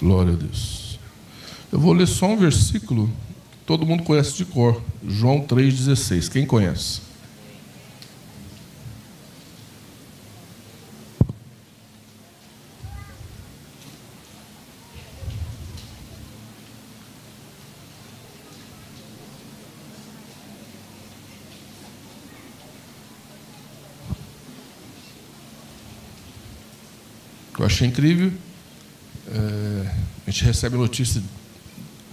Glória a Deus. Eu vou ler só um versículo que todo mundo conhece de cor. João 3,16. Quem conhece? Eu achei incrível. A gente recebe notícia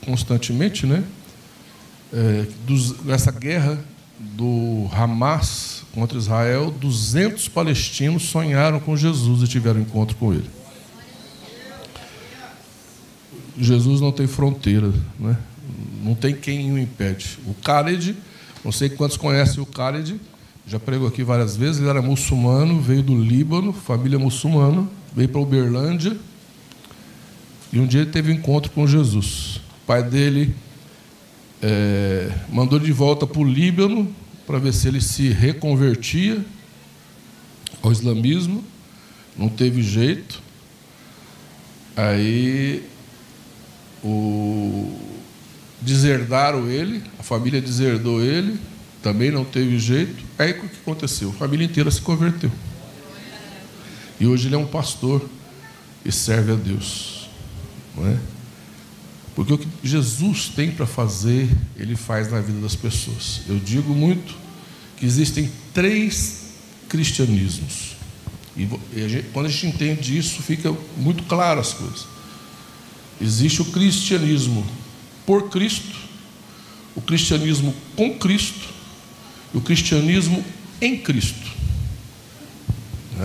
constantemente, né? É, dos, dessa guerra do Hamas contra Israel, 200 palestinos sonharam com Jesus e tiveram encontro com ele. Jesus não tem fronteira, né? não tem quem o impede. O Khaled, não sei quantos conhecem o Khaled, já pregou aqui várias vezes, ele era muçulmano, veio do Líbano, família muçulmana, veio para Uberlândia, e um dia ele teve um encontro com Jesus. O pai dele é, mandou de volta para o Líbano para ver se ele se reconvertia ao islamismo. Não teve jeito. Aí o, deserdaram ele, a família deserdou ele, também não teve jeito. Aí o que aconteceu? A família inteira se converteu. E hoje ele é um pastor e serve a Deus. Não é? Porque o que Jesus tem para fazer, ele faz na vida das pessoas. Eu digo muito que existem três cristianismos. E quando a gente entende isso, fica muito claro as coisas. Existe o cristianismo por Cristo, o cristianismo com Cristo e o cristianismo em Cristo.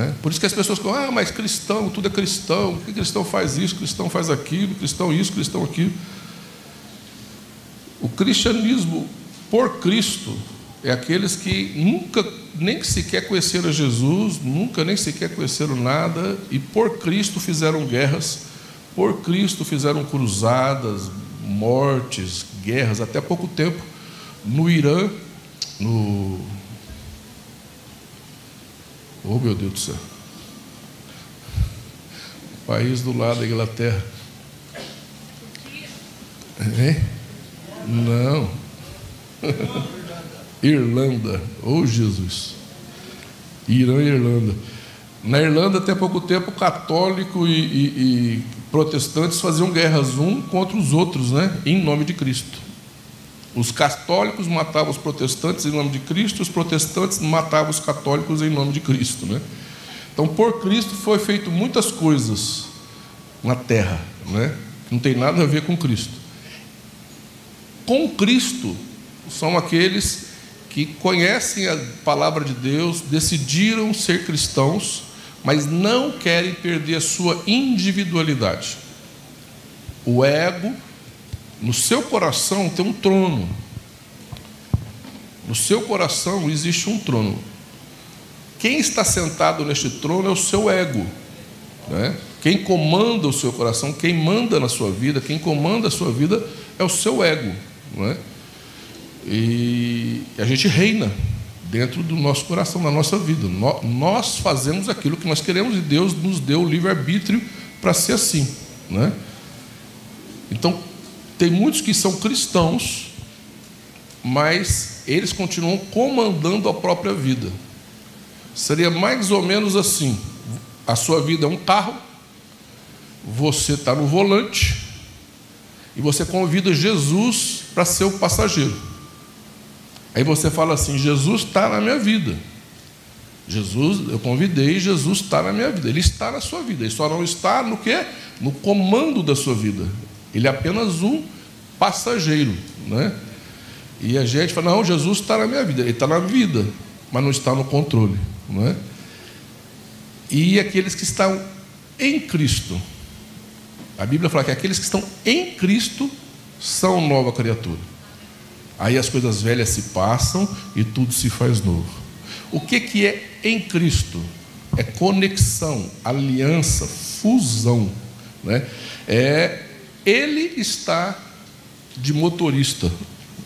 Né? Por isso que as pessoas falam, ah, mas cristão, tudo é cristão, que cristão faz isso, cristão faz aquilo, cristão isso, cristão aquilo. O cristianismo por Cristo é aqueles que nunca, nem sequer conheceram Jesus, nunca nem sequer conheceram nada, e por Cristo fizeram guerras, por Cristo fizeram cruzadas, mortes, guerras, até pouco tempo, no Irã, no Oh, meu Deus do céu. país do lado da Inglaterra. É? Não. Irlanda. Oh, Jesus. Irã e Irlanda. Na Irlanda, até pouco tempo, católico e, e, e protestantes faziam guerras um contra os outros, né? Em nome de Cristo. Os católicos matavam os protestantes em nome de Cristo, os protestantes matavam os católicos em nome de Cristo. Né? Então, por Cristo foi feito muitas coisas na terra, né? não tem nada a ver com Cristo. Com Cristo são aqueles que conhecem a palavra de Deus, decidiram ser cristãos, mas não querem perder a sua individualidade. O ego no seu coração tem um trono. No seu coração existe um trono. Quem está sentado neste trono é o seu ego. Né? Quem comanda o seu coração, quem manda na sua vida, quem comanda a sua vida é o seu ego. Não é? E a gente reina dentro do nosso coração, da nossa vida. Nós fazemos aquilo que nós queremos e Deus nos deu o livre-arbítrio para ser assim. Né? Então, tem muitos que são cristãos, mas eles continuam comandando a própria vida. Seria mais ou menos assim: a sua vida é um carro, você está no volante e você convida Jesus para ser o passageiro. Aí você fala assim: Jesus está na minha vida. Jesus, eu convidei, Jesus está na minha vida. Ele está na sua vida. Ele só não está no que? No comando da sua vida. Ele é apenas um passageiro. Né? E a gente fala, não, Jesus está na minha vida. Ele está na vida, mas não está no controle. Não é? E aqueles que estão em Cristo. A Bíblia fala que aqueles que estão em Cristo são nova criatura. Aí as coisas velhas se passam e tudo se faz novo. O que, que é em Cristo? É conexão, aliança, fusão. Né? É ele está de motorista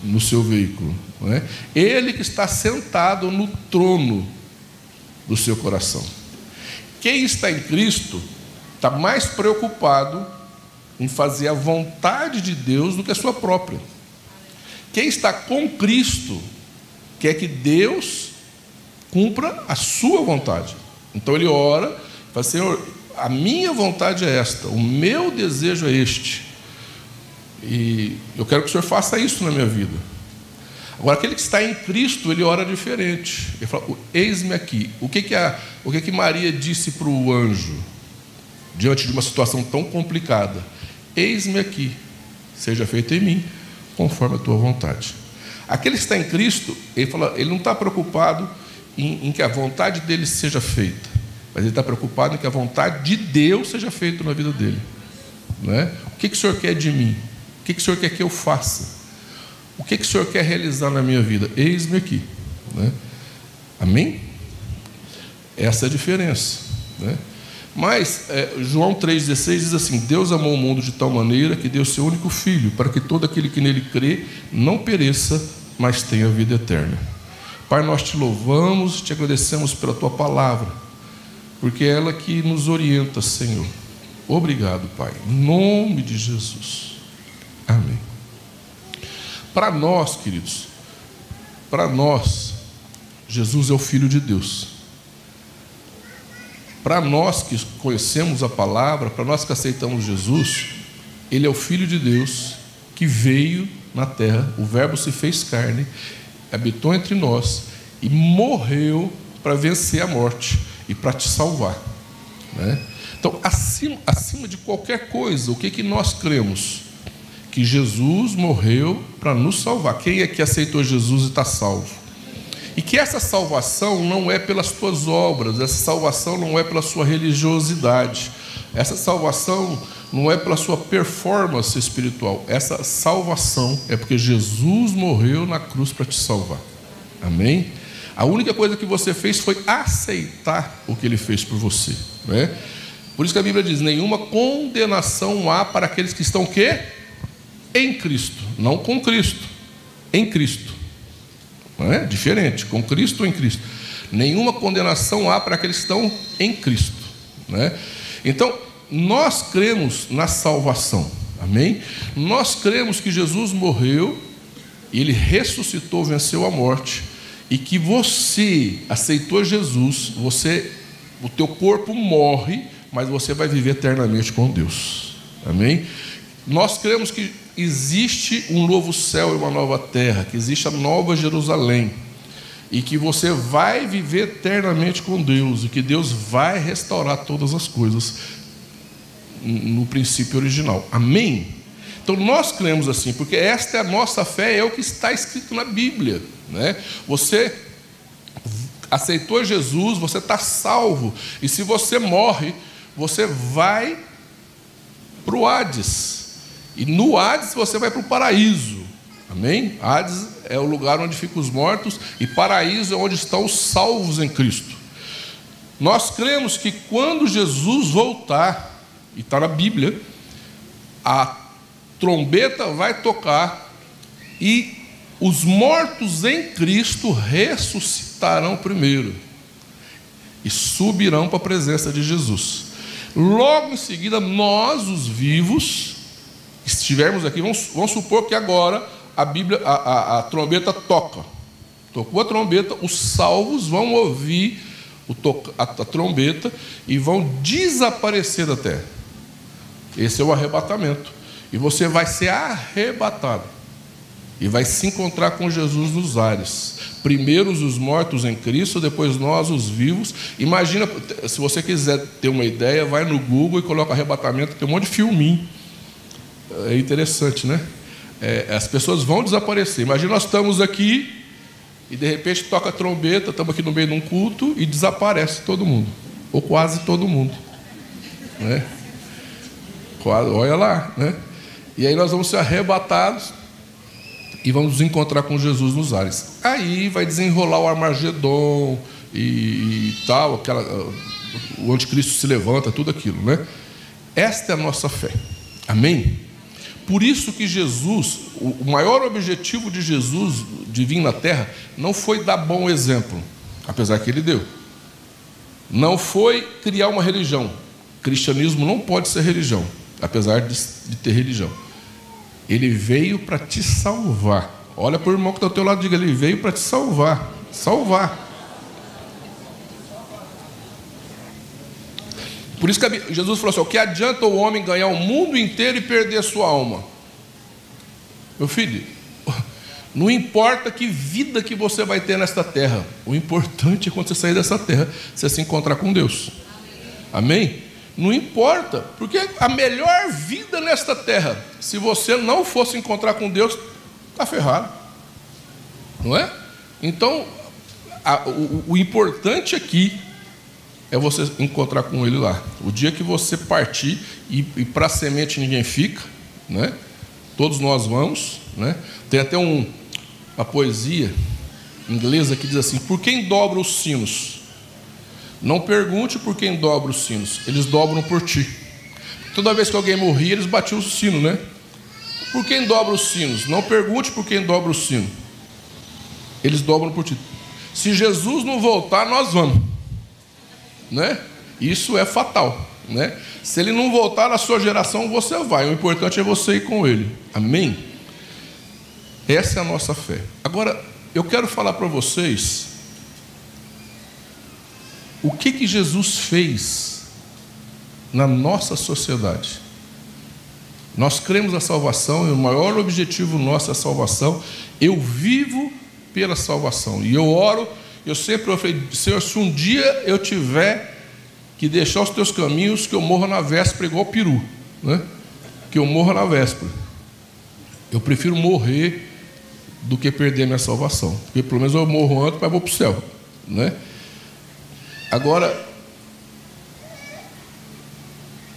no seu veículo. Não é? Ele que está sentado no trono do seu coração. Quem está em Cristo está mais preocupado em fazer a vontade de Deus do que a sua própria. Quem está com Cristo quer que Deus cumpra a sua vontade. Então ele ora, fala, Senhor, a minha vontade é esta, o meu desejo é este. E eu quero que o Senhor faça isso na minha vida. Agora, aquele que está em Cristo, ele ora diferente. Ele fala: Eis-me aqui. O que, que, a, o que, que Maria disse para o anjo, diante de uma situação tão complicada? Eis-me aqui, seja feito em mim, conforme a tua vontade. Aquele que está em Cristo, ele, fala, ele não está preocupado em, em que a vontade dele seja feita, mas ele está preocupado em que a vontade de Deus seja feita na vida dele. Né? O que, que o Senhor quer de mim? O que, que o Senhor quer que eu faça? O que, que o Senhor quer realizar na minha vida? Eis-me aqui. Né? Amém? Essa é a diferença. Né? Mas é, João 3,16 diz assim: Deus amou o mundo de tal maneira que deu seu único filho, para que todo aquele que nele crê não pereça, mas tenha vida eterna. Pai, nós te louvamos, te agradecemos pela tua palavra, porque é ela que nos orienta, Senhor. Obrigado, Pai. Em nome de Jesus. Amém. Para nós, queridos, para nós, Jesus é o Filho de Deus. Para nós que conhecemos a palavra, para nós que aceitamos Jesus, Ele é o Filho de Deus que veio na terra, o Verbo se fez carne, habitou entre nós e morreu para vencer a morte e para te salvar. Né? Então, acima, acima de qualquer coisa, o que, que nós cremos? que Jesus morreu para nos salvar. Quem é que aceitou Jesus e está salvo? E que essa salvação não é pelas tuas obras, essa salvação não é pela sua religiosidade, essa salvação não é pela sua performance espiritual, essa salvação é porque Jesus morreu na cruz para te salvar. Amém? A única coisa que você fez foi aceitar o que ele fez por você. Né? Por isso que a Bíblia diz: nenhuma condenação há para aqueles que estão quê? em Cristo, não com Cristo, em Cristo. Não é? Diferente, com Cristo ou em Cristo. Nenhuma condenação há para aqueles que estão em Cristo. Não é? Então, nós cremos na salvação. Amém? Nós cremos que Jesus morreu, ele ressuscitou, venceu a morte, e que você aceitou Jesus, você, o teu corpo morre, mas você vai viver eternamente com Deus. Amém? Nós cremos que existe um novo céu e uma nova terra, que existe a nova Jerusalém, e que você vai viver eternamente com Deus, e que Deus vai restaurar todas as coisas no princípio original. Amém? Então nós cremos assim, porque esta é a nossa fé, é o que está escrito na Bíblia. Né? Você aceitou Jesus, você está salvo, e se você morre, você vai para o Hades. E no Hades você vai para o paraíso. Amém? Hades é o lugar onde ficam os mortos e paraíso é onde estão os salvos em Cristo. Nós cremos que quando Jesus voltar, e está na Bíblia, a trombeta vai tocar e os mortos em Cristo ressuscitarão primeiro e subirão para a presença de Jesus. Logo em seguida, nós, os vivos, estivermos aqui, vamos, vamos supor que agora a Bíblia, a, a, a, trombeta toca. Tocou a trombeta, os salvos vão ouvir a, a trombeta e vão desaparecer da terra. Esse é o arrebatamento. E você vai ser arrebatado. E vai se encontrar com Jesus nos ares. Primeiro os mortos em Cristo, depois nós, os vivos. Imagina, se você quiser ter uma ideia, vai no Google e coloca arrebatamento, tem um monte de filminho é interessante, né? É, as pessoas vão desaparecer. Imagina nós estamos aqui e de repente toca trombeta, estamos aqui no meio de um culto e desaparece todo mundo, ou quase todo mundo, né? Olha lá, né? E aí nós vamos ser arrebatados e vamos nos encontrar com Jesus nos ares. Aí vai desenrolar o Armagedon e, tal, aquela, o anticristo se levanta, tudo aquilo, né? Esta é a nossa fé. Amém? Por isso que Jesus, o maior objetivo de Jesus de vir na terra, não foi dar bom exemplo, apesar que ele deu. Não foi criar uma religião. Cristianismo não pode ser religião. apesar de ter religião. Ele veio para te salvar. Olha para o irmão que está ao teu lado diga: Ele veio para te salvar. Salvar. Por isso que Jesus falou assim: o que adianta o homem ganhar o mundo inteiro e perder a sua alma? Meu filho, não importa que vida que você vai ter nesta terra, o importante é quando você sair dessa terra, você se encontrar com Deus. Amém? Não importa, porque a melhor vida nesta terra, se você não fosse encontrar com Deus, está ferrado. Não é? Então, a, o, o importante aqui é você encontrar com ele lá. O dia que você partir e, e para semente ninguém fica, né? Todos nós vamos, né? Tem até um, uma poesia inglesa que diz assim: Por quem dobra os sinos? Não pergunte por quem dobra os sinos, eles dobram por ti. Toda vez que alguém morria, eles batiam o sino, né? Por quem dobra os sinos? Não pergunte por quem dobra o sino. Eles dobram por ti. Se Jesus não voltar, nós vamos né? Isso é fatal, né? Se ele não voltar na sua geração, você vai. O importante é você ir com ele. Amém? Essa é a nossa fé. Agora, eu quero falar para vocês o que que Jesus fez na nossa sociedade. Nós cremos na salvação e o maior objetivo nosso é a salvação. Eu vivo pela salvação e eu oro eu sempre falei, Senhor, se um dia eu tiver que deixar os teus caminhos, que eu morra na véspera igual peru, né? que eu morra na véspera. Eu prefiro morrer do que perder minha salvação, porque pelo menos eu morro antes, mas vou para o céu. Né? Agora,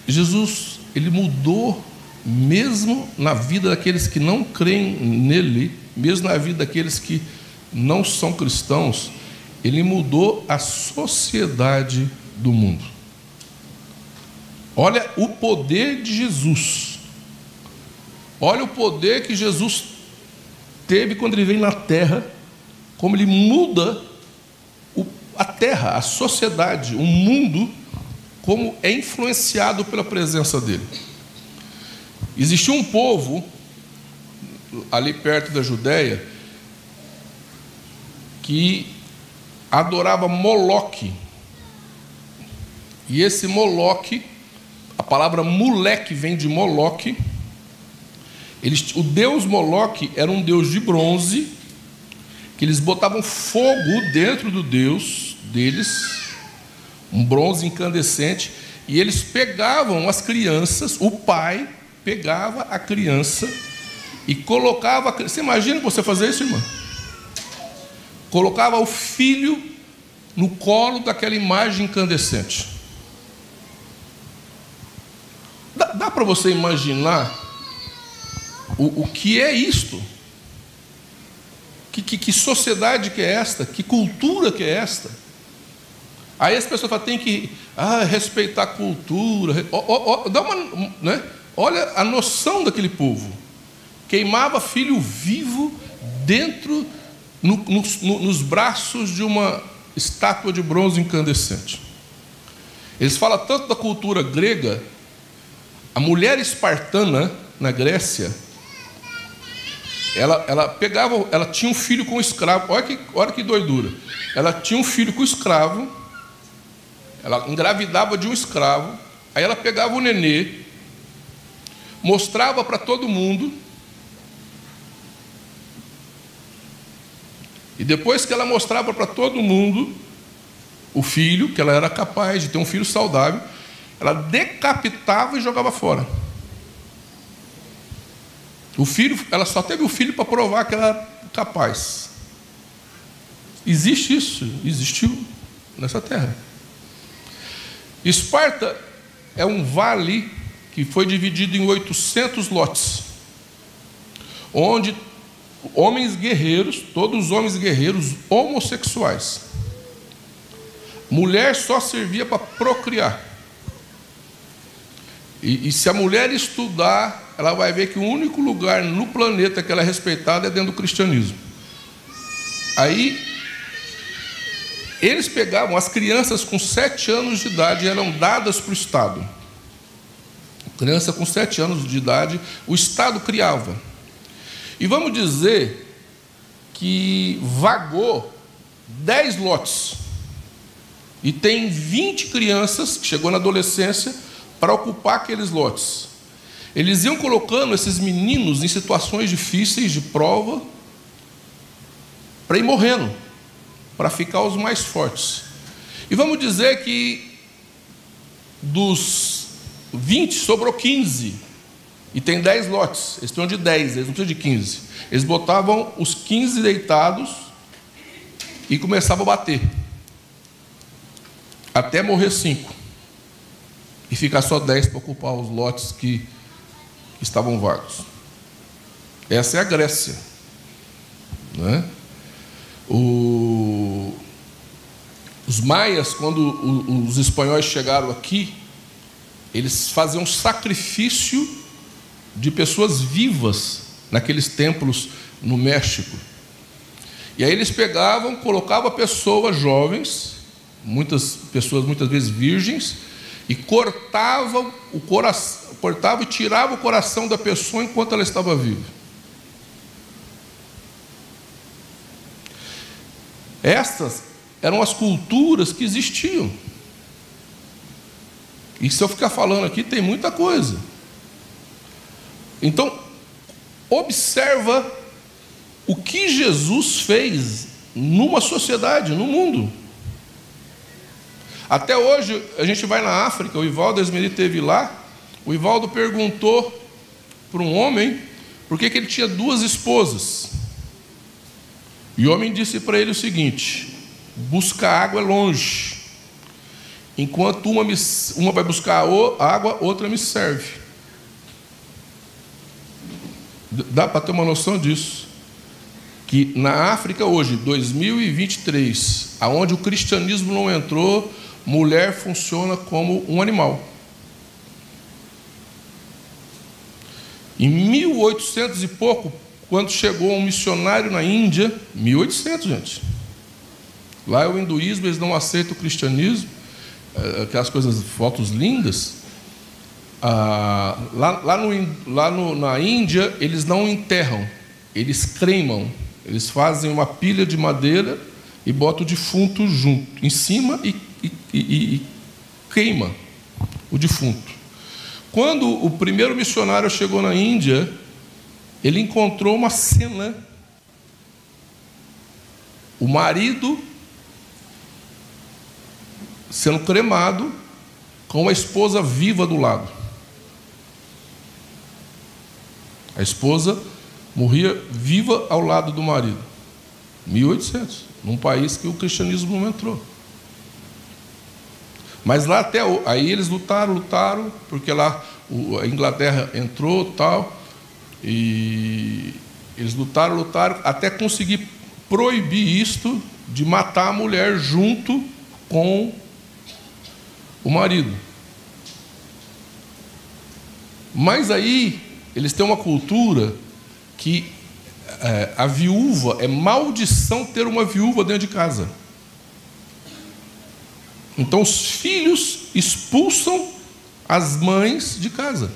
Jesus, ele mudou mesmo na vida daqueles que não creem nele, mesmo na vida daqueles que não são cristãos, ele mudou a sociedade do mundo. Olha o poder de Jesus. Olha o poder que Jesus teve quando ele veio na terra, como ele muda terra, a sociedade, o mundo, como é influenciado pela presença dele. Existia um povo ali perto da Judéia que adorava Moloque. E esse Moloque, a palavra moleque vem de Moloque. Eles, o deus Moloque era um deus de bronze, que eles botavam fogo dentro do deus deles, um bronze incandescente, e eles pegavam as crianças, o pai pegava a criança e colocava. Você imagina você fazer isso, irmã? colocava o filho no colo daquela imagem incandescente. Dá, dá para você imaginar o, o que é isto? Que, que, que, sociedade que é esta? Que cultura que é esta? Aí as pessoas falam, tem que ah, respeitar a cultura. dá uma, né? Olha a noção daquele povo. Queimava filho vivo dentro no, no, nos braços de uma estátua de bronze incandescente. Eles falam tanto da cultura grega, a mulher espartana na Grécia, ela, ela pegava, ela tinha um filho com um escravo, olha que, olha que doidura. Ela tinha um filho com um escravo, ela engravidava de um escravo, aí ela pegava o nenê, mostrava para todo mundo, E depois que ela mostrava para todo mundo o filho, que ela era capaz de ter um filho saudável, ela decapitava e jogava fora. O filho, ela só teve o filho para provar que ela era capaz. Existe isso, existiu nessa terra. Esparta é um vale que foi dividido em 800 lotes, onde homens guerreiros, todos os homens guerreiros homossexuais. Mulher só servia para procriar. E, e, se a mulher estudar, ela vai ver que o único lugar no planeta que ela é respeitada é dentro do cristianismo. Aí, eles pegavam as crianças com sete anos de idade eram dadas para o Estado. Criança com sete anos de idade, o Estado criava. E vamos dizer que vagou dez lotes. E tem 20 crianças que chegou na adolescência para ocupar aqueles lotes. Eles iam colocando esses meninos em situações difíceis de prova para ir morrendo, para ficar os mais fortes. E vamos dizer que dos 20 sobrou 15. E tem 10 lotes. Eles precisam de 10, eles não precisam de 15. Eles botavam os 15 deitados e começavam a bater. Até morrer 5. E ficar só 10 para ocupar os lotes que estavam vagos. Essa é a Grécia. Né? O... Os maias, quando os espanhóis chegaram aqui, eles faziam sacrifício de pessoas vivas naqueles templos no México. E aí eles pegavam, colocavam pessoas jovens, muitas pessoas muitas vezes virgens, e cortavam o coração, cortava e tirava o coração da pessoa enquanto ela estava viva. Estas eram as culturas que existiam. E se eu ficar falando aqui, tem muita coisa. Então, observa o que Jesus fez numa sociedade, no mundo. Até hoje, a gente vai na África, o Ivaldo Esmeri teve lá, o Ivaldo perguntou para um homem por que, que ele tinha duas esposas. E o homem disse para ele o seguinte: buscar água é longe. Enquanto uma, me, uma vai buscar água, outra me serve. Dá para ter uma noção disso. Que na África hoje, 2023, aonde o cristianismo não entrou, mulher funciona como um animal. Em 1800 e pouco, quando chegou um missionário na Índia, 1800, gente. Lá é o hinduísmo, eles não aceitam o cristianismo. Eh, aquelas coisas, fotos lindas. Ah, lá lá, no, lá no, na Índia, eles não enterram, eles cremam. Eles fazem uma pilha de madeira e botam o defunto junto, em cima e, e, e, e queima o defunto. Quando o primeiro missionário chegou na Índia, ele encontrou uma cena. O marido sendo cremado com a esposa viva do lado. A esposa morria viva ao lado do marido. 1800, num país que o cristianismo não entrou. Mas lá até aí eles lutaram, lutaram, porque lá a Inglaterra entrou, tal, e eles lutaram, lutaram até conseguir proibir isto de matar a mulher junto com o marido. Mas aí eles têm uma cultura que é, a viúva é maldição ter uma viúva dentro de casa. Então os filhos expulsam as mães de casa.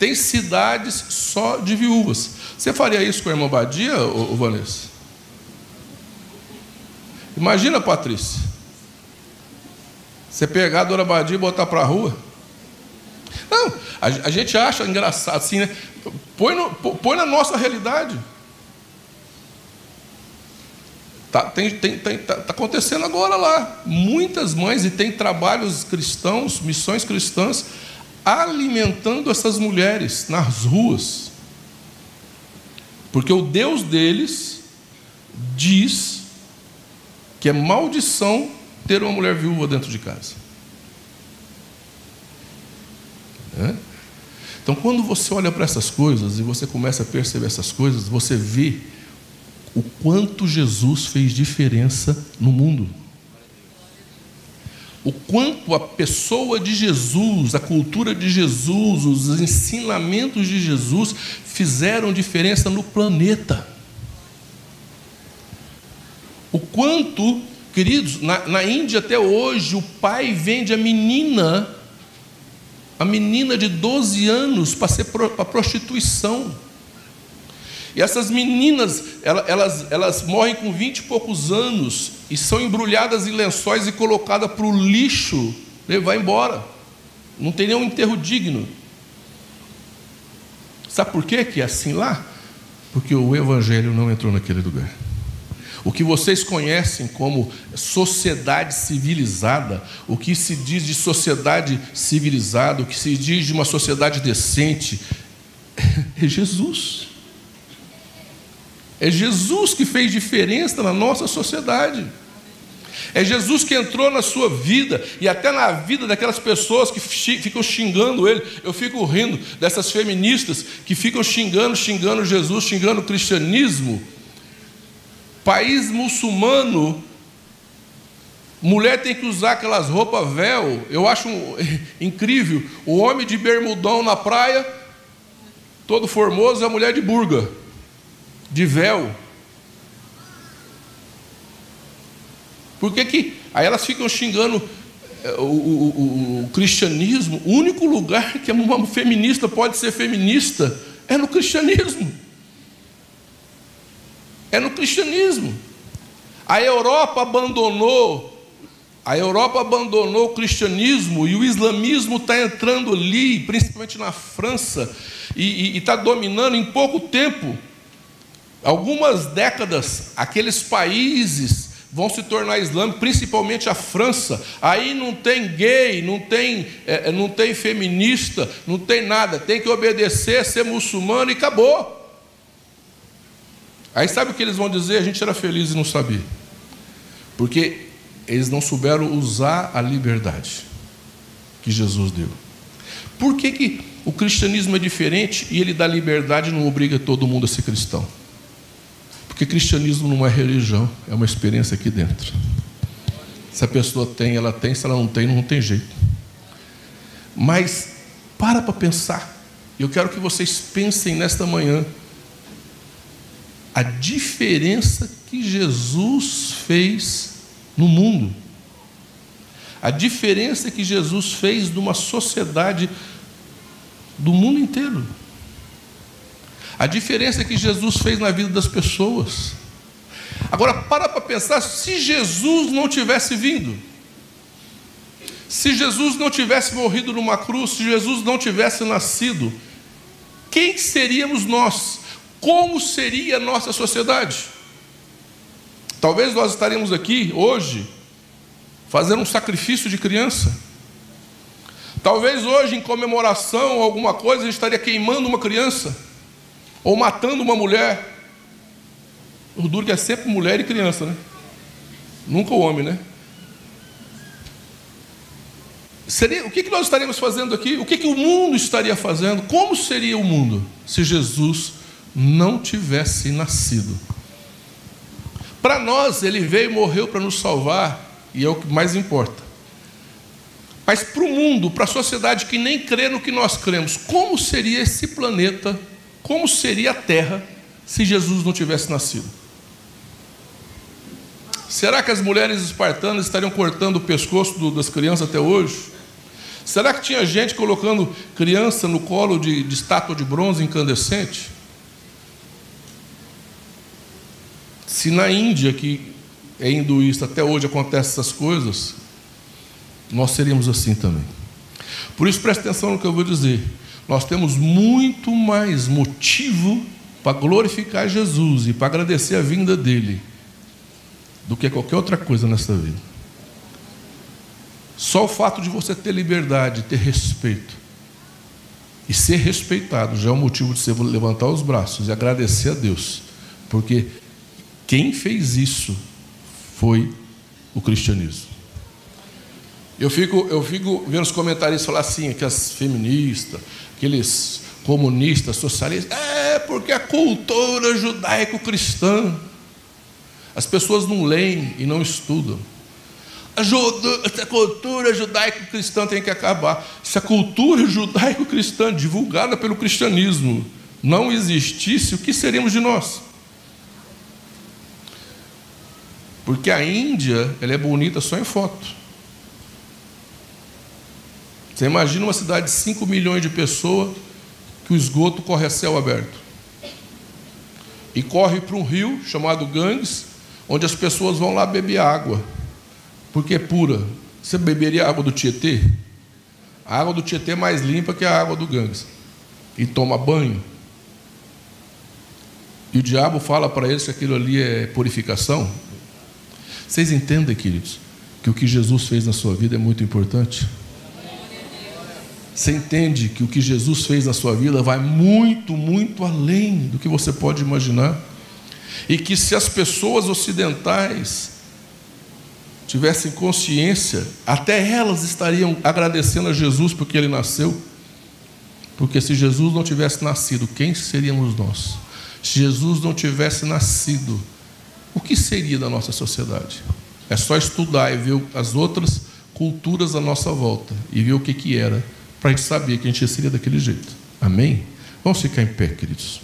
Tem cidades só de viúvas. Você faria isso com a irmã Badia, ô, ô Vanessa? Imagina, Patrícia. Você pegar a Dona Badia e botar para a rua. Não, a, a, gente acha engraçado assim, né? Põe, no, põe na nossa realidade. Está tem, tem, tem, tá, tá acontecendo agora lá. Muitas mães, e tem trabalhos cristãos, missões cristãs, alimentando essas mulheres nas ruas. Porque o Deus deles diz que é maldição ter uma mulher viúva dentro de casa. É? Então, quando você olha para essas coisas e você começa a perceber essas coisas, você vê o quanto Jesus fez diferença no mundo. O quanto a pessoa de Jesus, a cultura de Jesus, os ensinamentos de Jesus fizeram diferença no planeta. O quanto Queridos, na, na Índia até hoje, o pai vende a menina a menina de 12 anos para ser para prostituição. E essas meninas, elas, elas morrem com 20 e poucos anos e são embrulhadas em lençóis e colocadas para o lixo levar embora. Não tem nenhum enterro digno. Sabe por quê que é assim lá? Porque o Evangelho não entrou naquele lugar. O que vocês conhecem como sociedade civilizada, o que se diz de sociedade civilizada, o que se diz de uma sociedade decente, é Jesus. É Jesus que fez diferença na nossa sociedade. É Jesus que entrou na sua vida e até na vida daquelas pessoas que ficam xingando ele. Eu fico rindo dessas feministas que ficam xingando, xingando Jesus, xingando o cristianismo. País muçulmano, mulher tem que usar aquelas roupas véu. Eu acho incrível. O homem de bermudão na praia, todo formoso, e a mulher de burga, de véu. Por que, que aí elas ficam xingando eh, o, o, o, o, cristianismo? O único lugar que uma feminista pode ser feminista é no cristianismo. É no cristianismo. A Europa abandonou, a Europa abandonou o cristianismo e o islamismo está entrando ali, principalmente na França, e está dominando em pouco tempo, algumas décadas, aqueles países vão se tornar islâmicos, principalmente a França. Aí não tem gay, não tem, é, é, não tem feminista, não tem nada. Tem que obedecer, ser muçulmano e acabou. Aí sabe o que eles vão dizer? A gente era feliz e não sabia. Porque eles não souberam usar a liberdade que Jesus deu. Por que, que o cristianismo é diferente e ele dá liberdade e não obriga todo mundo a ser cristão? Porque cristianismo não é religião, é uma experiência aqui dentro. Se a pessoa tem, ela tem, se ela não tem, não tem jeito. Mas para para pensar. Eu quero que vocês pensem nesta manhã a diferença que Jesus fez no mundo. A diferença que Jesus fez numa sociedade do mundo inteiro. A diferença que Jesus fez na vida das pessoas. Agora, para para pensar, se Jesus não tivesse vindo, se Jesus não tivesse morrido numa cruz, se Jesus não tivesse nascido, quem seríamos nós? Como seria a nossa sociedade? Talvez nós estaríamos aqui hoje fazendo um sacrifício de criança. Talvez hoje, em comemoração a alguma coisa, a gente estaria queimando uma criança ou matando uma mulher. O duro que é sempre mulher e criança, né? Nunca o homem, né? Seria, o que, que nós estaríamos fazendo aqui? O que, que o mundo estaria fazendo? Como seria o mundo se Jesus não tivesse nascido? Para nós, ele veio e morreu para nos salvar, e é o que mais importa. Mas para o mundo, para a sociedade que nem crê no que nós cremos, como seria esse planeta como seria a terra se Jesus não tivesse nascido? Será que as mulheres espartanas estariam cortando o pescoço das crianças até hoje? Será que tinha gente colocando criança no colo de, de estátua de bronze incandescente? Se na Índia, que é hinduísta, até hoje acontecem essas coisas, nós seríamos assim também. Por isso, preste atenção no que eu vou dizer nós temos muito mais motivo para glorificar Jesus e para agradecer a vinda dele do que qualquer outra coisa nessa vida. Só o fato de você ter liberdade, ter respeito e ser respeitado já é um motivo de você levantar os braços e agradecer a Deus, porque quem fez isso foi o cristianismo. Eu fico, eu fico vendo os comentários falar assim, que as feministas, aqueles comunistas, socialistas, é porque a cultura judaico-cristã. As pessoas não leem e não estudam. A, judo, a cultura judaico-cristã tem que acabar. Se a cultura judaico-cristã, divulgada pelo cristianismo, não existisse, o que seríamos de nós? Porque a Índia ela é bonita só em foto. Você imagina uma cidade de 5 milhões de pessoas que o esgoto corre a céu aberto. E corre para um rio chamado Ganges, onde as pessoas vão lá beber água, porque é pura. Você beberia água do Tietê? A água do Tietê é mais limpa que a água do Ganges. E toma banho. E o diabo fala para eles que aquilo ali é purificação. Vocês entendem, queridos, que o que Jesus fez na sua vida é muito importante? Você entende que o que Jesus fez na sua vida vai muito, muito além do que você pode imaginar? E que se as pessoas ocidentais tivessem consciência, até elas estariam agradecendo a Jesus porque ele nasceu. Porque se Jesus não tivesse nascido, quem seríamos nós? Se Jesus não tivesse nascido, o que seria da nossa sociedade? É só estudar e ver as outras culturas à nossa volta e ver o que, que era, para a gente saber que a gente seria daquele jeito. Amém? Vamos ficar em pé, queridos.